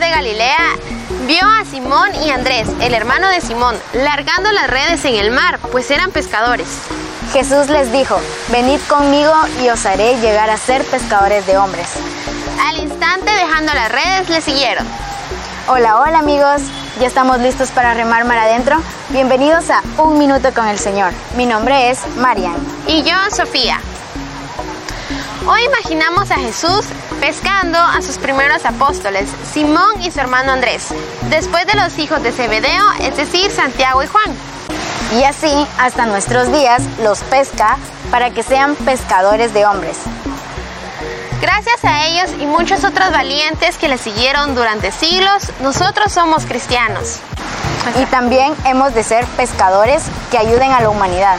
Galilea vio a Simón y Andrés, el hermano de Simón, largando las redes en el mar, pues eran pescadores. Jesús les dijo, venid conmigo y os haré llegar a ser pescadores de hombres. Al instante, dejando las redes, le siguieron. Hola, hola amigos, ¿ya estamos listos para remar mar adentro? Bienvenidos a Un Minuto con el Señor. Mi nombre es Marian. Y yo, Sofía. Hoy imaginamos a Jesús pescando a sus primeros apóstoles, Simón y su hermano Andrés, después de los hijos de Zebedeo, es decir, Santiago y Juan. Y así, hasta nuestros días, los pesca para que sean pescadores de hombres. Gracias a ellos y muchos otros valientes que le siguieron durante siglos, nosotros somos cristianos. Y también hemos de ser pescadores que ayuden a la humanidad.